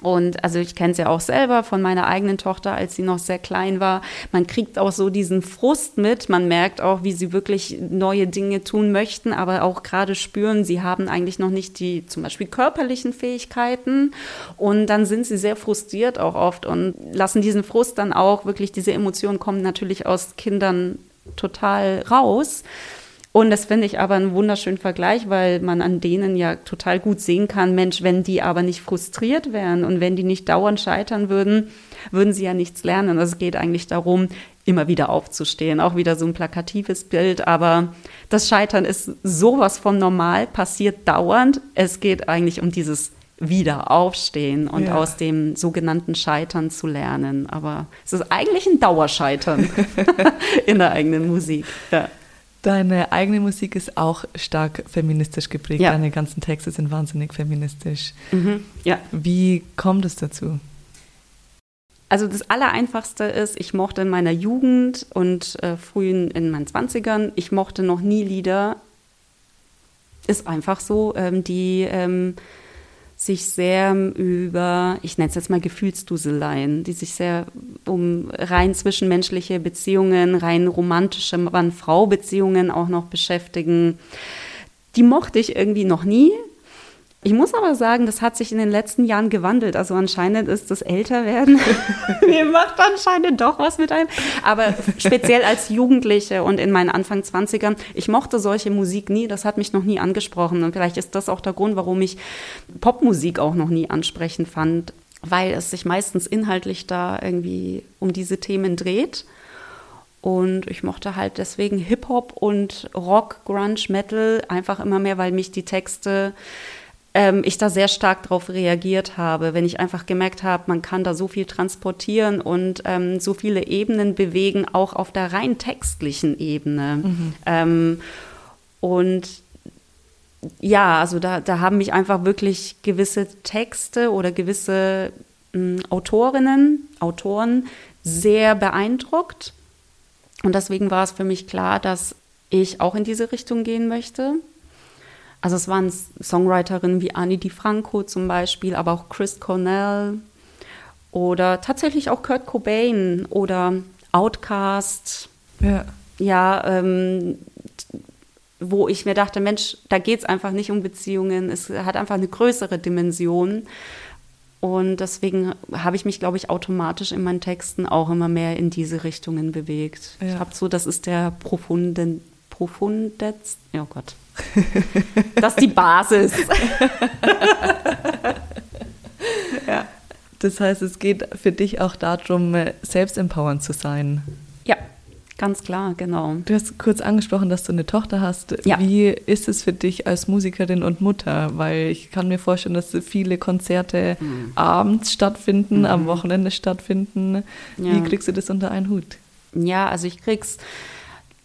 und also ich kenne es ja auch selber von meiner eigenen Tochter, als sie noch sehr klein war. Man kriegt auch so diesen Frust mit. Man merkt auch, wie sie wirklich neue Dinge tun möchten, aber auch gerade spüren, sie haben eigentlich noch nicht die zum Beispiel körperlichen Fähigkeiten. Und dann sind sie sehr frustriert auch oft und lassen diesen Frust dann auch wirklich, diese Emotionen kommen natürlich aus Kindern total raus. Und das finde ich aber einen wunderschönen Vergleich, weil man an denen ja total gut sehen kann, Mensch, wenn die aber nicht frustriert wären und wenn die nicht dauernd scheitern würden, würden sie ja nichts lernen. Also es geht eigentlich darum, immer wieder aufzustehen. Auch wieder so ein plakatives Bild, aber das Scheitern ist sowas von normal, passiert dauernd. Es geht eigentlich um dieses Wiederaufstehen und ja. aus dem sogenannten Scheitern zu lernen. Aber es ist eigentlich ein Dauerscheitern in der eigenen Musik. Ja. Deine eigene Musik ist auch stark feministisch geprägt. Ja. Deine ganzen Texte sind wahnsinnig feministisch. Mhm. Ja. Wie kommt es dazu? Also das Allereinfachste ist, ich mochte in meiner Jugend und äh, frühen in meinen Zwanzigern, ich mochte noch nie Lieder. Ist einfach so, ähm, die ähm, sich sehr über, ich nenne es jetzt mal Gefühlsduseleien, die sich sehr um rein zwischenmenschliche Beziehungen, rein romantische Mann-Frau-Beziehungen auch noch beschäftigen. Die mochte ich irgendwie noch nie. Ich muss aber sagen, das hat sich in den letzten Jahren gewandelt. Also anscheinend ist das Älterwerden, mir macht anscheinend doch was mit einem. Aber speziell als Jugendliche und in meinen Anfang 20ern, ich mochte solche Musik nie, das hat mich noch nie angesprochen. Und vielleicht ist das auch der Grund, warum ich Popmusik auch noch nie ansprechend fand, weil es sich meistens inhaltlich da irgendwie um diese Themen dreht. Und ich mochte halt deswegen Hip-Hop und Rock, Grunge, Metal einfach immer mehr, weil mich die Texte ähm, ich da sehr stark darauf reagiert habe, wenn ich einfach gemerkt habe, man kann da so viel transportieren und ähm, so viele Ebenen bewegen, auch auf der rein textlichen Ebene. Mhm. Ähm, und ja, also da, da haben mich einfach wirklich gewisse Texte oder gewisse äh, Autorinnen, Autoren sehr beeindruckt. Und deswegen war es für mich klar, dass ich auch in diese Richtung gehen möchte. Also es waren Songwriterinnen wie Annie DiFranco zum Beispiel, aber auch Chris Cornell oder tatsächlich auch Kurt Cobain oder Outcast. Ja. Ja, ähm, wo ich mir dachte, Mensch, da geht es einfach nicht um Beziehungen, es hat einfach eine größere Dimension. Und deswegen habe ich mich, glaube ich, automatisch in meinen Texten auch immer mehr in diese Richtungen bewegt. Ja. Ich habe so, das ist der profunden, profundetzt, oh Gott, das ist die Basis. ja. Das heißt, es geht für dich auch darum, selbstempowernd zu sein. Ja, ganz klar, genau. Du hast kurz angesprochen, dass du eine Tochter hast. Ja. Wie ist es für dich als Musikerin und Mutter? Weil ich kann mir vorstellen, dass viele Konzerte mhm. abends stattfinden, mhm. am Wochenende stattfinden. Ja. Wie kriegst du das unter einen Hut? Ja, also ich krieg's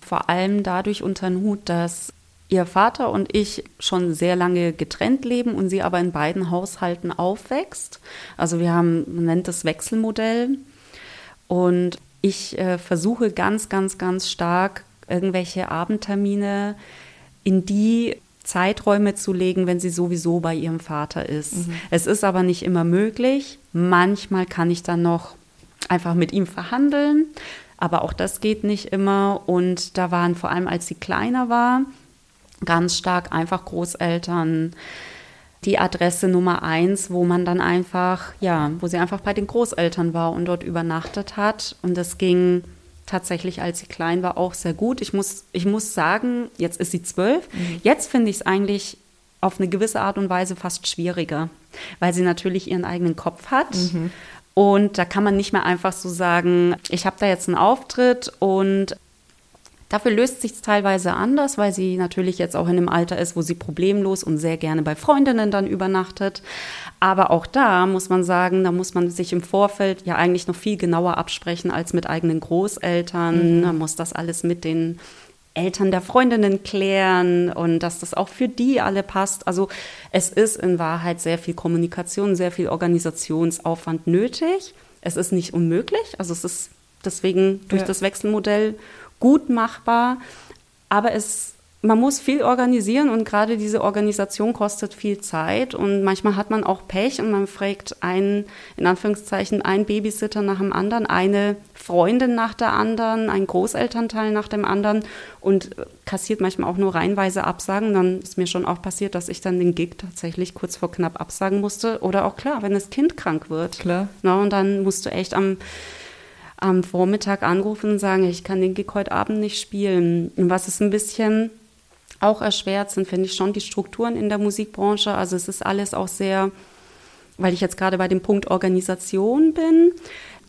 vor allem dadurch unter den Hut, dass ihr Vater und ich schon sehr lange getrennt leben und sie aber in beiden Haushalten aufwächst. Also wir haben, man nennt das Wechselmodell. Und ich äh, versuche ganz, ganz, ganz stark irgendwelche Abendtermine in die Zeiträume zu legen, wenn sie sowieso bei ihrem Vater ist. Mhm. Es ist aber nicht immer möglich. Manchmal kann ich dann noch einfach mit ihm verhandeln, aber auch das geht nicht immer. Und da waren vor allem, als sie kleiner war, ganz stark einfach Großeltern die Adresse Nummer eins, wo man dann einfach, ja, wo sie einfach bei den Großeltern war und dort übernachtet hat. Und das ging tatsächlich, als sie klein war, auch sehr gut. Ich muss, ich muss sagen, jetzt ist sie zwölf. Mhm. Jetzt finde ich es eigentlich auf eine gewisse Art und Weise fast schwieriger, weil sie natürlich ihren eigenen Kopf hat. Und da kann man nicht mehr einfach so sagen, ich habe da jetzt einen Auftritt und Dafür löst sich teilweise anders, weil sie natürlich jetzt auch in einem Alter ist, wo sie problemlos und sehr gerne bei Freundinnen dann übernachtet. Aber auch da muss man sagen, da muss man sich im Vorfeld ja eigentlich noch viel genauer absprechen als mit eigenen Großeltern. Mhm. Da muss das alles mit den Eltern der Freundinnen klären und dass das auch für die alle passt. Also es ist in Wahrheit sehr viel Kommunikation, sehr viel Organisationsaufwand nötig. Es ist nicht unmöglich, also es ist deswegen durch ja. das Wechselmodell gut machbar, aber es man muss viel organisieren und gerade diese Organisation kostet viel Zeit und manchmal hat man auch Pech und man fragt einen, in Anführungszeichen, einen Babysitter nach dem anderen, eine Freundin nach der anderen, ein Großelternteil nach dem anderen und kassiert manchmal auch nur reihenweise Absagen. Dann ist mir schon auch passiert, dass ich dann den Gig tatsächlich kurz vor knapp absagen musste oder auch klar, wenn das Kind krank wird. Klar. Na, und dann musst du echt am am Vormittag anrufen und sagen, ich kann den Gig heute Abend nicht spielen. Was ist ein bisschen auch erschwert sind, finde ich schon die Strukturen in der Musikbranche. Also es ist alles auch sehr, weil ich jetzt gerade bei dem Punkt Organisation bin,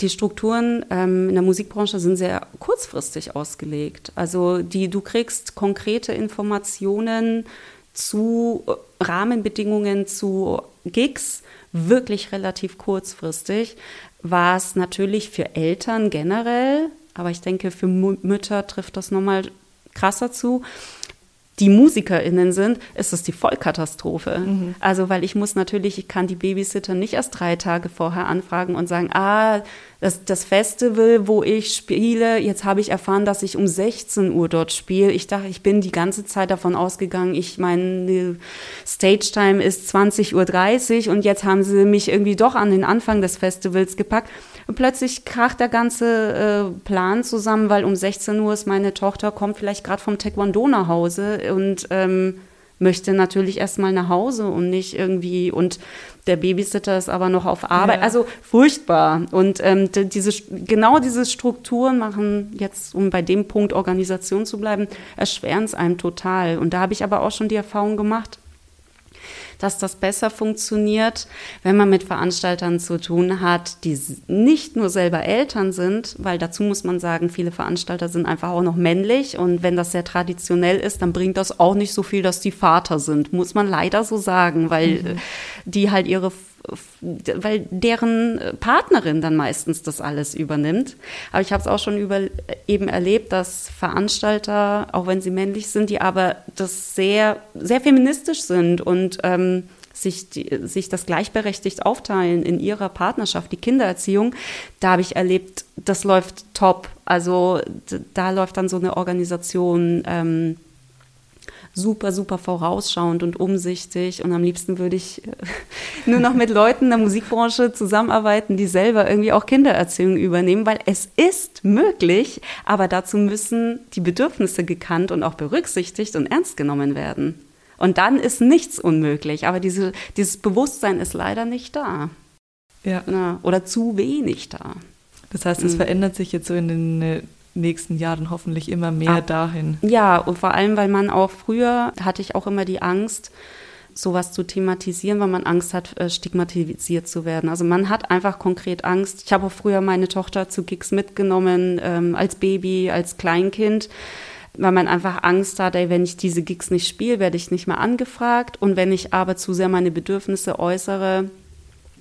die Strukturen ähm, in der Musikbranche sind sehr kurzfristig ausgelegt. Also die, du kriegst konkrete Informationen zu Rahmenbedingungen, zu Gigs wirklich relativ kurzfristig, was natürlich für Eltern generell, aber ich denke für Mütter trifft das nochmal krasser zu, die MusikerInnen sind, ist es die Vollkatastrophe. Mhm. Also, weil ich muss natürlich, ich kann die Babysitter nicht erst drei Tage vorher anfragen und sagen, ah, das, das Festival, wo ich spiele, jetzt habe ich erfahren, dass ich um 16 Uhr dort spiele. Ich dachte, ich bin die ganze Zeit davon ausgegangen, ich meine Stage-Time ist 20.30 Uhr und jetzt haben sie mich irgendwie doch an den Anfang des Festivals gepackt. Und plötzlich kracht der ganze äh, Plan zusammen, weil um 16 Uhr ist meine Tochter, kommt vielleicht gerade vom Taekwondo nach Hause und ähm, möchte natürlich erstmal nach Hause und nicht irgendwie und der Babysitter ist aber noch auf Arbeit. Ja. Also furchtbar. Und ähm, diese, genau diese Strukturen machen jetzt, um bei dem Punkt Organisation zu bleiben, erschweren es einem total. Und da habe ich aber auch schon die Erfahrung gemacht, dass das besser funktioniert, wenn man mit Veranstaltern zu tun hat, die nicht nur selber Eltern sind, weil dazu muss man sagen, viele Veranstalter sind einfach auch noch männlich und wenn das sehr traditionell ist, dann bringt das auch nicht so viel, dass die Vater sind, muss man leider so sagen, weil mhm. die halt ihre weil deren Partnerin dann meistens das alles übernimmt. Aber ich habe es auch schon über, eben erlebt, dass Veranstalter, auch wenn sie männlich sind, die aber das sehr, sehr feministisch sind und ähm, sich, die, sich das gleichberechtigt aufteilen in ihrer Partnerschaft, die Kindererziehung, da habe ich erlebt, das läuft top. Also da läuft dann so eine Organisation. Ähm, super, super vorausschauend und umsichtig. Und am liebsten würde ich äh, nur noch mit Leuten in der Musikbranche zusammenarbeiten, die selber irgendwie auch Kindererziehung übernehmen, weil es ist möglich, aber dazu müssen die Bedürfnisse gekannt und auch berücksichtigt und ernst genommen werden. Und dann ist nichts unmöglich, aber diese, dieses Bewusstsein ist leider nicht da. Ja. oder zu wenig da. Das heißt, es mhm. verändert sich jetzt so in den äh, nächsten Jahren hoffentlich immer mehr ah, dahin. Ja, und vor allem, weil man auch früher hatte ich auch immer die Angst, sowas zu thematisieren, weil man Angst hat, äh, stigmatisiert zu werden. Also man hat einfach konkret Angst. Ich habe auch früher meine Tochter zu Gigs mitgenommen, ähm, als Baby, als Kleinkind, weil man einfach Angst hat, ey, wenn ich diese Gigs nicht spiele, werde ich nicht mehr angefragt. Und wenn ich aber zu sehr meine Bedürfnisse äußere,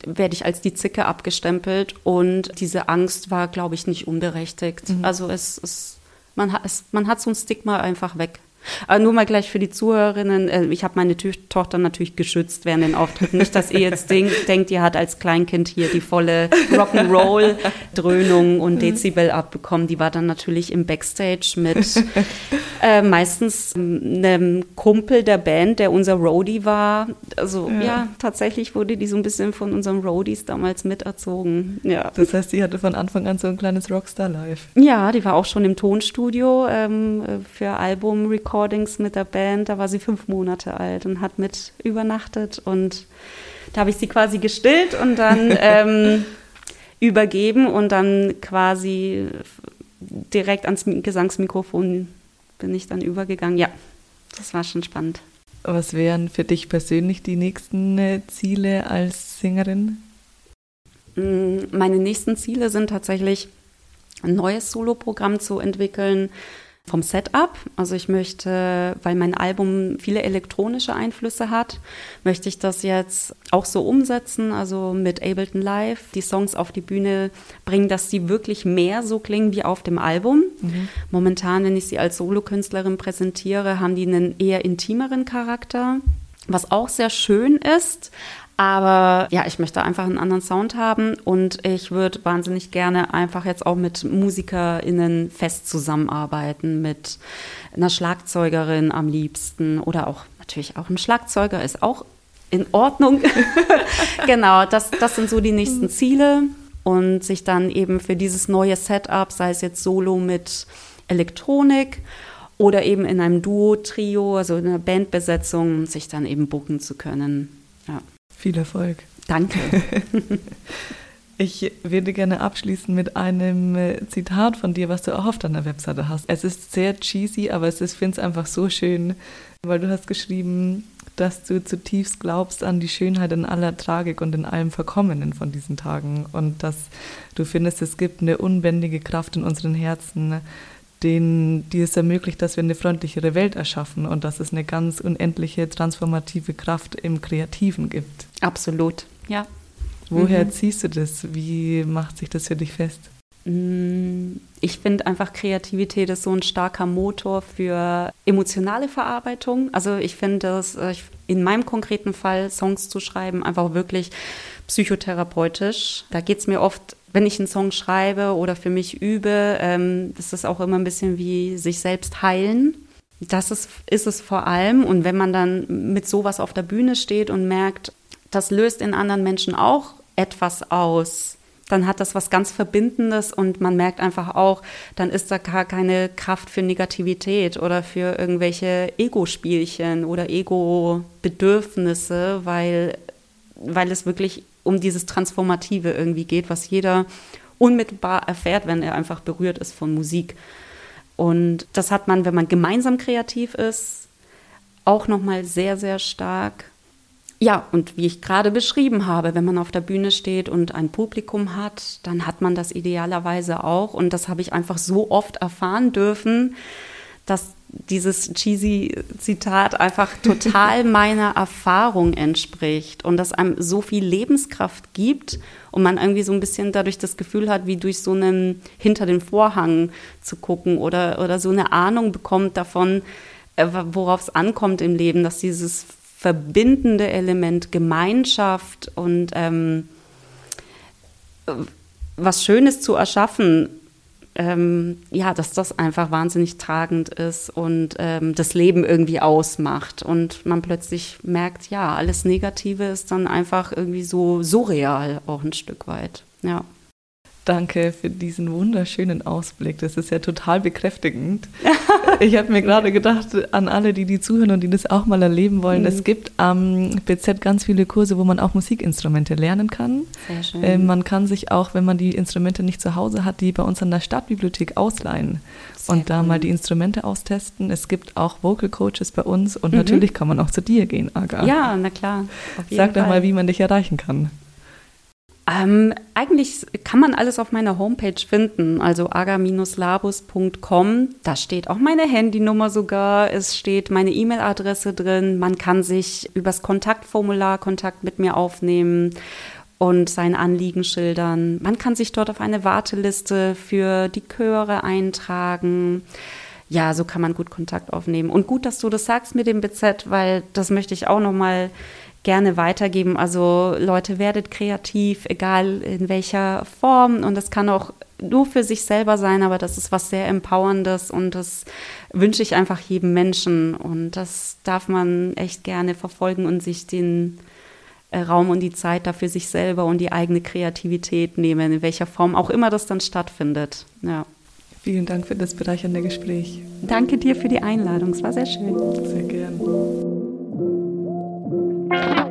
werde ich als die Zicke abgestempelt und diese Angst war, glaube ich, nicht unberechtigt. Mhm. Also es, es, man, hat, es, man hat so ein Stigma einfach weg. Aber nur mal gleich für die Zuhörerinnen, äh, ich habe meine Tochter natürlich geschützt während den Auftritten. Nicht, dass ihr jetzt denkt, ihr hat als Kleinkind hier die volle Rock'n'Roll-Dröhnung und mhm. Dezibel abbekommen. Die war dann natürlich im Backstage mit äh, meistens einem Kumpel der Band, der unser Roadie war. Also ja. ja. tatsächlich wurde die so ein bisschen von unseren Roadies damals miterzogen. Ja. Das heißt, sie hatte von Anfang an so ein kleines Rockstar-Life. Ja, die war auch schon im Tonstudio ähm, für Album-Recording Recordings mit der Band. Da war sie fünf Monate alt und hat mit übernachtet. Und da habe ich sie quasi gestillt und dann ähm, übergeben und dann quasi direkt ans Gesangsmikrofon bin ich dann übergegangen. Ja, das war schon spannend. Was wären für dich persönlich die nächsten äh, Ziele als Sängerin? Mm, meine nächsten Ziele sind tatsächlich ein neues Soloprogramm zu entwickeln, vom Setup. Also ich möchte, weil mein Album viele elektronische Einflüsse hat, möchte ich das jetzt auch so umsetzen, also mit Ableton Live die Songs auf die Bühne bringen, dass sie wirklich mehr so klingen wie auf dem Album. Mhm. Momentan, wenn ich sie als Solokünstlerin präsentiere, haben die einen eher intimeren Charakter, was auch sehr schön ist, aber ja, ich möchte einfach einen anderen Sound haben und ich würde wahnsinnig gerne einfach jetzt auch mit MusikerInnen fest zusammenarbeiten, mit einer Schlagzeugerin am liebsten oder auch natürlich auch ein Schlagzeuger ist auch in Ordnung. genau, das, das sind so die nächsten Ziele und sich dann eben für dieses neue Setup, sei es jetzt Solo mit Elektronik oder eben in einem Duo, Trio, also in einer Bandbesetzung, sich dann eben buchen zu können. Ja. Viel Erfolg. Danke. Ich würde gerne abschließen mit einem äh, Zitat von dir, was du auch auf deiner Webseite hast. Es ist sehr cheesy, aber es ist, finde es einfach so schön, weil du hast geschrieben, dass du zutiefst glaubst an die Schönheit in aller Tragik und in allem Verkommenen von diesen Tagen und dass du findest, es gibt eine unbändige Kraft in unseren Herzen, den, die es ermöglicht, dass wir eine freundlichere Welt erschaffen und dass es eine ganz unendliche transformative Kraft im Kreativen gibt. Absolut, ja. Woher mhm. ziehst du das? Wie macht sich das für dich fest? Mm, ich finde einfach Kreativität ist so ein starker Motor für emotionale Verarbeitung. Also ich finde das äh, in meinem konkreten Fall Songs zu schreiben einfach wirklich psychotherapeutisch. Da geht es mir oft wenn ich einen Song schreibe oder für mich übe, ähm, ist das auch immer ein bisschen wie sich selbst heilen. Das ist, ist es vor allem. Und wenn man dann mit sowas auf der Bühne steht und merkt, das löst in anderen Menschen auch etwas aus, dann hat das was ganz Verbindendes und man merkt einfach auch, dann ist da gar keine Kraft für Negativität oder für irgendwelche Ego-Spielchen oder Ego-Bedürfnisse, weil, weil es wirklich um dieses Transformative irgendwie geht, was jeder unmittelbar erfährt, wenn er einfach berührt ist von Musik. Und das hat man, wenn man gemeinsam kreativ ist, auch nochmal sehr, sehr stark. Ja, und wie ich gerade beschrieben habe, wenn man auf der Bühne steht und ein Publikum hat, dann hat man das idealerweise auch. Und das habe ich einfach so oft erfahren dürfen, dass dieses cheesy Zitat einfach total meiner Erfahrung entspricht und das einem so viel Lebenskraft gibt und man irgendwie so ein bisschen dadurch das Gefühl hat, wie durch so einen hinter den Vorhang zu gucken oder, oder so eine Ahnung bekommt davon, äh, worauf es ankommt im Leben, dass dieses verbindende Element Gemeinschaft und ähm, was Schönes zu erschaffen ähm, ja, dass das einfach wahnsinnig tragend ist und ähm, das Leben irgendwie ausmacht. Und man plötzlich merkt, ja, alles Negative ist dann einfach irgendwie so surreal auch ein Stück weit. Ja. Danke für diesen wunderschönen Ausblick. Das ist ja total bekräftigend. ich habe mir gerade gedacht, an alle, die die zuhören und die das auch mal erleben wollen, mhm. es gibt am BZ ganz viele Kurse, wo man auch Musikinstrumente lernen kann. Sehr schön. Äh, man kann sich auch, wenn man die Instrumente nicht zu Hause hat, die bei uns an der Stadtbibliothek ausleihen Sehr und da cool. mal die Instrumente austesten. Es gibt auch Vocal Coaches bei uns und mhm. natürlich kann man auch zu dir gehen, Aga. Ja, na klar. Sag doch mal, wie man dich erreichen kann. Ähm, eigentlich kann man alles auf meiner Homepage finden, also aga-labus.com. Da steht auch meine Handynummer sogar, es steht meine E-Mail-Adresse drin. Man kann sich übers Kontaktformular Kontakt mit mir aufnehmen und sein Anliegen schildern. Man kann sich dort auf eine Warteliste für die Chöre eintragen. Ja, so kann man gut Kontakt aufnehmen. Und gut, dass du das sagst mit dem BZ, weil das möchte ich auch noch mal gerne weitergeben. Also Leute, werdet kreativ, egal in welcher Form. Und das kann auch nur für sich selber sein, aber das ist was sehr Empowerndes und das wünsche ich einfach jedem Menschen. Und das darf man echt gerne verfolgen und sich den äh, Raum und die Zeit dafür sich selber und die eigene Kreativität nehmen, in welcher Form auch immer das dann stattfindet. Ja. Vielen Dank für das bereichernde Gespräch. Danke dir für die Einladung. Es war sehr schön. Sehr gern. Thank you.